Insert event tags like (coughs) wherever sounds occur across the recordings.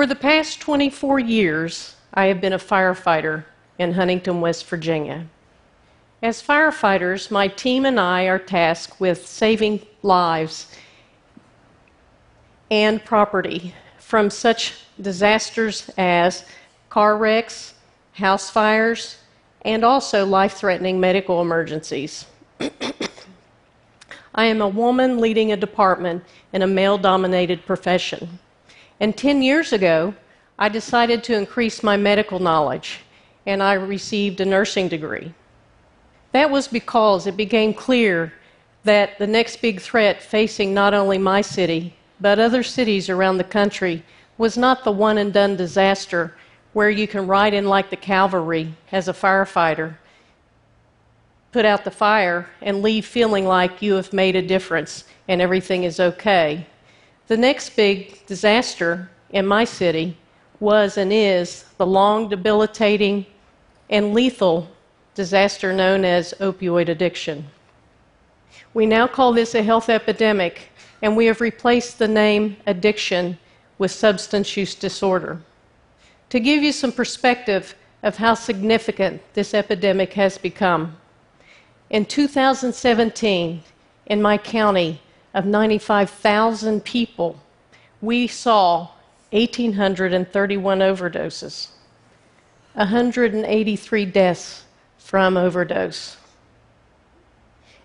For the past 24 years, I have been a firefighter in Huntington, West Virginia. As firefighters, my team and I are tasked with saving lives and property from such disasters as car wrecks, house fires, and also life threatening medical emergencies. (coughs) I am a woman leading a department in a male dominated profession. And 10 years ago, I decided to increase my medical knowledge, and I received a nursing degree. That was because it became clear that the next big threat facing not only my city, but other cities around the country was not the one and done disaster where you can ride in like the cavalry as a firefighter, put out the fire, and leave feeling like you have made a difference and everything is okay. The next big disaster in my city was and is the long, debilitating, and lethal disaster known as opioid addiction. We now call this a health epidemic, and we have replaced the name addiction with substance use disorder. To give you some perspective of how significant this epidemic has become, in 2017, in my county of 95,000 people, we saw 1,831 overdoses, 183 deaths from overdose.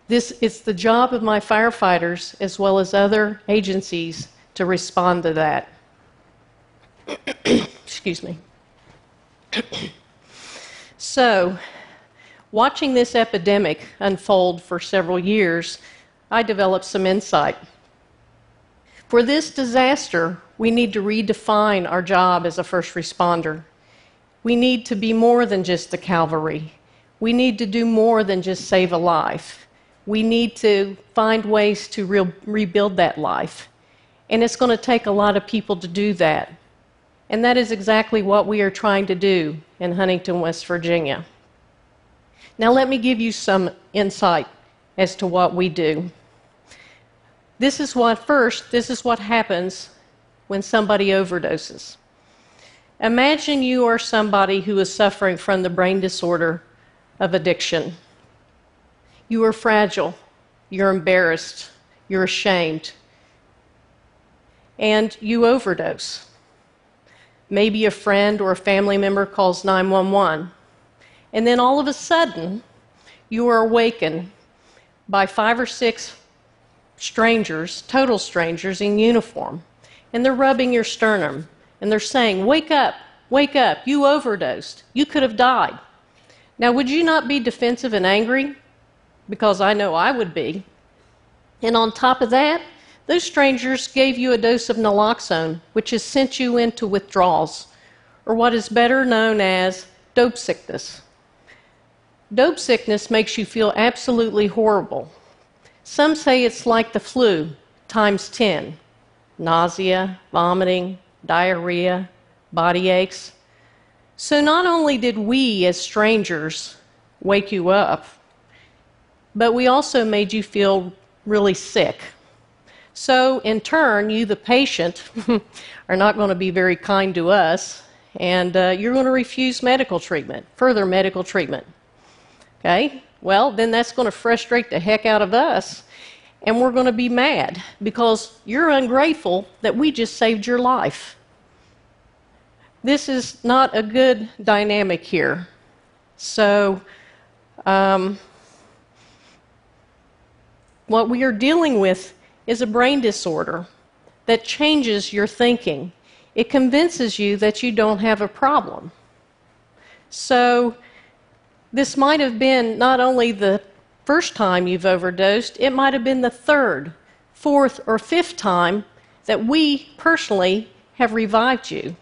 This is the job of my firefighters as well as other agencies to respond to that. (coughs) Excuse me. so, watching this epidemic unfold for several years, I developed some insight. For this disaster, we need to redefine our job as a first responder. We need to be more than just the cavalry. We need to do more than just save a life. We need to find ways to re- rebuild that life. And it's going to take a lot of people to do that. And that is exactly what we are trying to do in Huntington, West Virginia. Now, let me give you some insight as to what we do. This is what, first, this is what happens when somebody overdoses. Imagine you are somebody who is suffering from the brain disorder of addiction. You are fragile, you're embarrassed, you're ashamed, and you overdose. Maybe a friend or a family member calls 911. And then all of a sudden, you are awakened by five or six strangers, total strangers in uniform. And they're rubbing your sternum. And they're saying, Wake up, wake up, you overdosed. You could have died. Now, would you not be defensive and angry? Because I know I would be. And on top of that, those strangers gave you a dose of naloxone, which has sent you into withdrawals, or what is better known as dope sickness. Dope sickness makes you feel absolutely horrible. Some say it's like the flu times 10 nausea, vomiting, diarrhea, body aches. So, not only did we as strangers wake you up, but we also made you feel really sick. So, in turn, you, the patient, (laughs) are not going to be very kind to us, and uh, you're going to refuse medical treatment, further medical treatment. Okay? Well, then that's going to frustrate the heck out of us, and we're going to be mad because you're ungrateful that we just saved your life. This is not a good dynamic here. So, um, what we are dealing with is a brain disorder that changes your thinking. It convinces you that you don't have a problem. So, this might have been not only the first time you've overdosed, it might have been the third, fourth, or fifth time that we personally have revived you.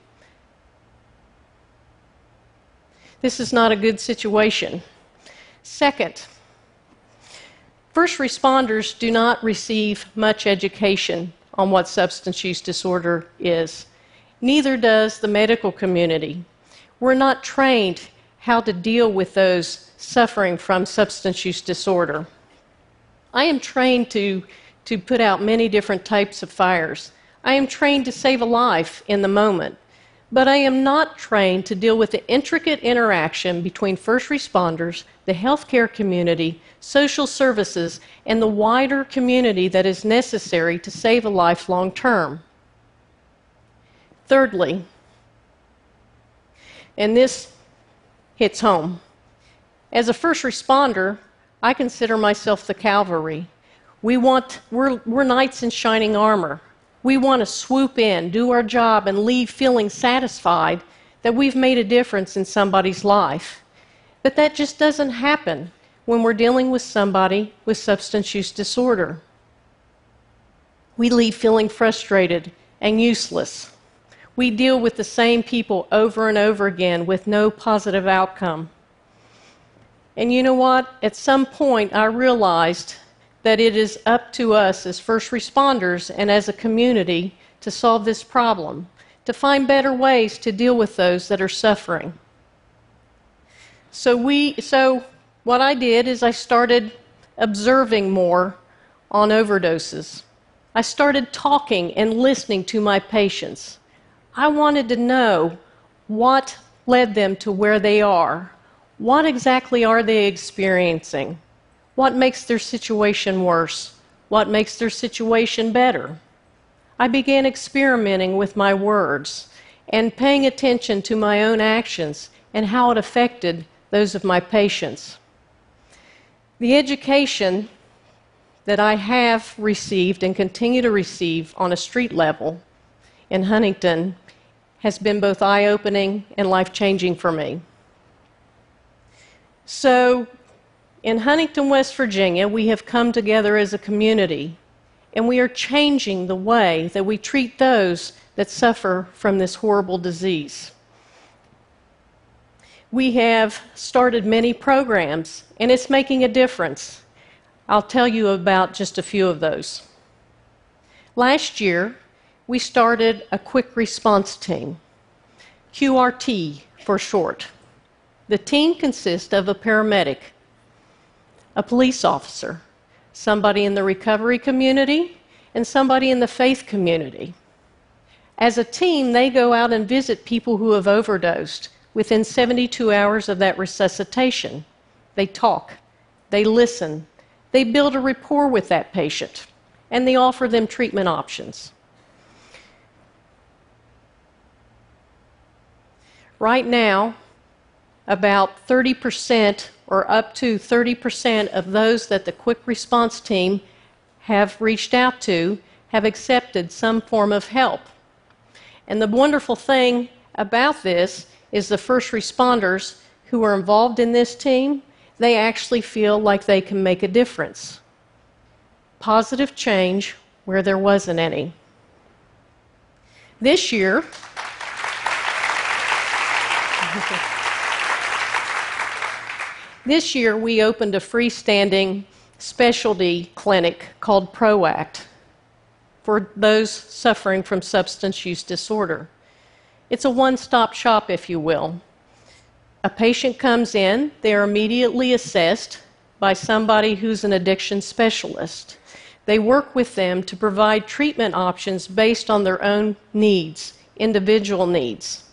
This is not a good situation. Second, First responders do not receive much education on what substance use disorder is. Neither does the medical community. We're not trained how to deal with those suffering from substance use disorder. I am trained to, to put out many different types of fires. I am trained to save a life in the moment. but I am not trained to deal with the intricate interaction between first responders, the healthcare community, social services, and the wider community that is necessary to save a life long term. Thirdly, and this hits home, as a first responder, I consider myself the cavalry. We want, we're, we're knights in shining armor. We want to swoop in, do our job, and leave feeling satisfied that we've made a difference in somebody's life. But that just doesn't happen when we're dealing with somebody with substance use disorder. We leave feeling frustrated and useless. We deal with the same people over and over again with no positive outcome. And you know what? At some point, I realized that it is up to us as first responders and as a community to solve this problem, to find better ways to deal with those that are suffering. So we so what I did is I started observing more on overdoses. I started talking and listening to my patients. I wanted to know what led them to where they are. What exactly are they experiencing? What makes their situation worse? What makes their situation better? I began experimenting with my words and paying attention to my own actions and how it affected those of my patients. The education that I have received and continue to receive on a street level in Huntington has been both eye opening and life changing for me. So, in Huntington, West Virginia, we have come together as a community, and we are changing the way that we treat those that suffer from this horrible disease. We have started many programs, and it's making a difference. I'll tell you about just a few of those. Last year, we started a quick response team, QRT for short. The team consists of a paramedic, a police officer, somebody in the recovery community, and somebody in the faith community. As a team, they go out and visit people who have overdosed within 72 hours of that resuscitation. They talk, they listen, they build a rapport with that patient, and they offer them treatment options. Right now, about 30% or up to 30% of those that the quick response team have reached out to have accepted some form of help. And the wonderful thing about this is the first responders who are involved in this team, they actually feel like they can make a difference. Positive change where there wasn't any. This year, This year, we opened a freestanding specialty clinic called PROACT for those suffering from substance use disorder. It's a one stop shop, if you will. A patient comes in, they are immediately assessed by somebody who's an addiction specialist. They work with them to provide treatment options based on their own needs, individual needs.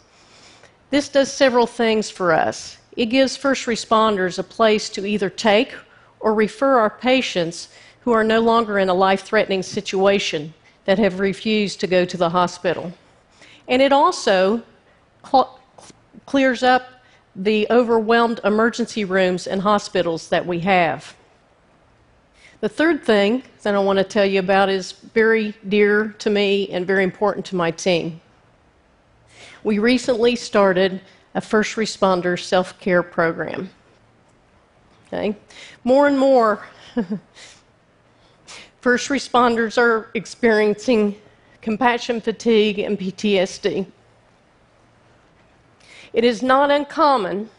This does several things for us. It gives first responders a place to either take or refer our patients who are no longer in a life threatening situation that have refused to go to the hospital. And it also cl- clears up the overwhelmed emergency rooms and hospitals that we have. The third thing that I want to tell you about is very dear to me and very important to my team. We recently started a first responder self care program. Okay? More and more, (laughs) first responders are experiencing compassion fatigue and PTSD. It is not uncommon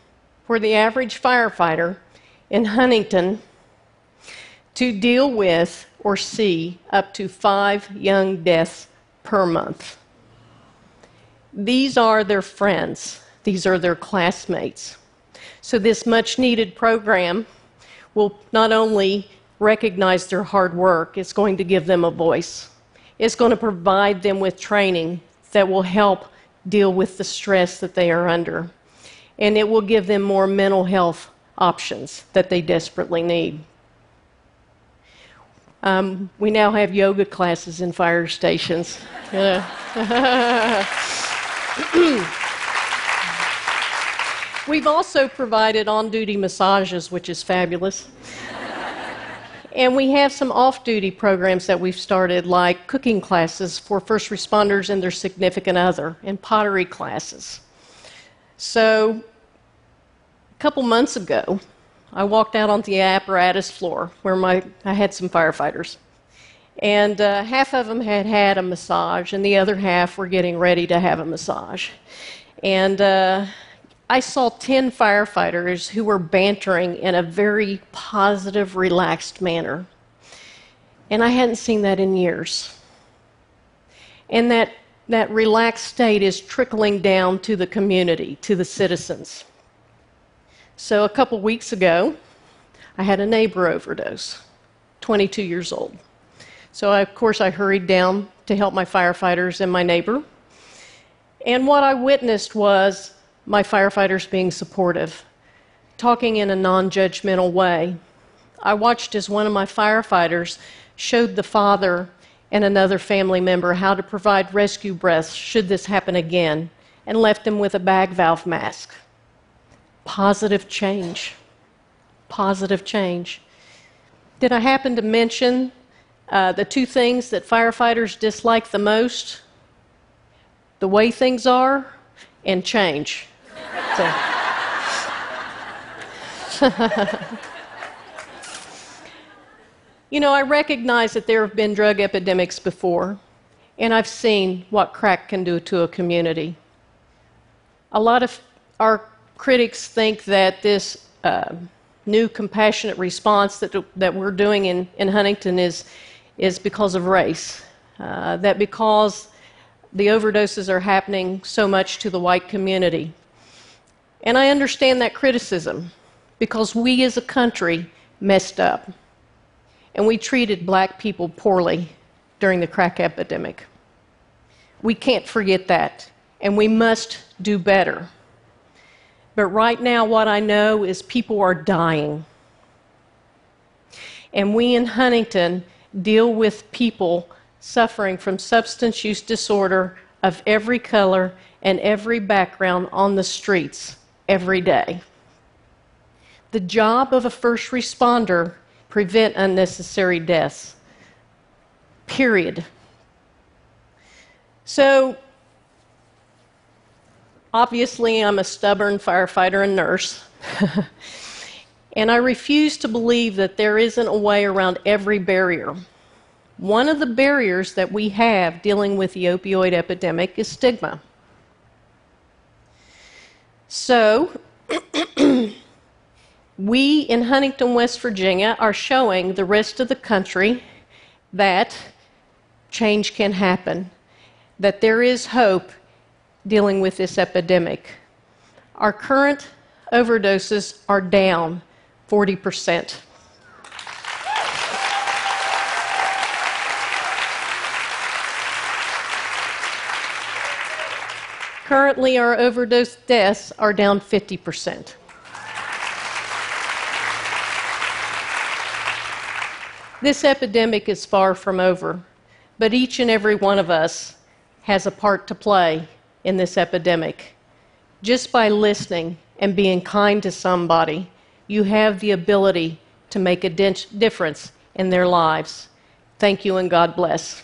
for the average firefighter in Huntington to deal with or see up to five young deaths per month. These are their friends these are their classmates. So, this much needed program will not only recognize their hard work, it's going to give them a voice. It's going to provide them with training that will help deal with the stress that they are under. And it will give them more mental health options that they desperately need. Um, we now have yoga classes in fire stations. (laughs) (clears throat) We've also provided on duty massages, which is fabulous. and we have some off duty programs that we've started, like cooking classes for first responders and their significant other, and pottery classes. So, a couple months ago, I walked out on the apparatus floor where my, I had some firefighters. And uh, half of them had had a massage, and the other half were getting ready to have a massage. And uh, I saw 10 firefighters who were bantering in a very positive, relaxed manner. And I hadn't seen that in years. And that, that relaxed state is trickling down to the community, to the citizens. So a couple weeks ago, I had a neighbor overdose, 22 years old. So, I, of course, I hurried down to help my firefighters and my neighbor. And what I witnessed was my firefighters being supportive, talking in a non judgmental way. I watched as one of my firefighters showed the father and another family member how to provide rescue breaths should this happen again and left them with a bag valve mask. Positive change. Positive change. Did I happen to mention uh, the two things that firefighters dislike the most? The way things are and change. You know, I recognize that there have been drug epidemics before, and I've seen what crack can do to a community. A lot of our critics think that this uh, new compassionate response that, that we're doing in, in Huntington is, is because of race. Uh, that because the overdoses are happening so much to the white community. And I understand that criticism because we as a country messed up. And we treated black people poorly during the crack epidemic. We can't forget that, and we must do better. But right now, what I know is people are dying. And we in Huntington deal with people suffering from substance use disorder of every color and every background on the streets every day. The job of a first responder prevent unnecessary deaths. Period. So obviously I'm a stubborn firefighter and nurse. (laughs) and I refuse to believe that there isn't a way around every barrier. One of the barriers that we have dealing with the opioid epidemic is stigma. So, (clears throat) we in Huntington, West Virginia, are showing the rest of the country that change can happen, that there is hope dealing with this epidemic. Our current overdoses are down 40 Currently, our overdose deaths are down 50%. This epidemic is far from over, but each and every one of us has a part to play in this epidemic. Just by listening and being kind to somebody, you have the ability to make a difference in their lives. Thank you and God bless.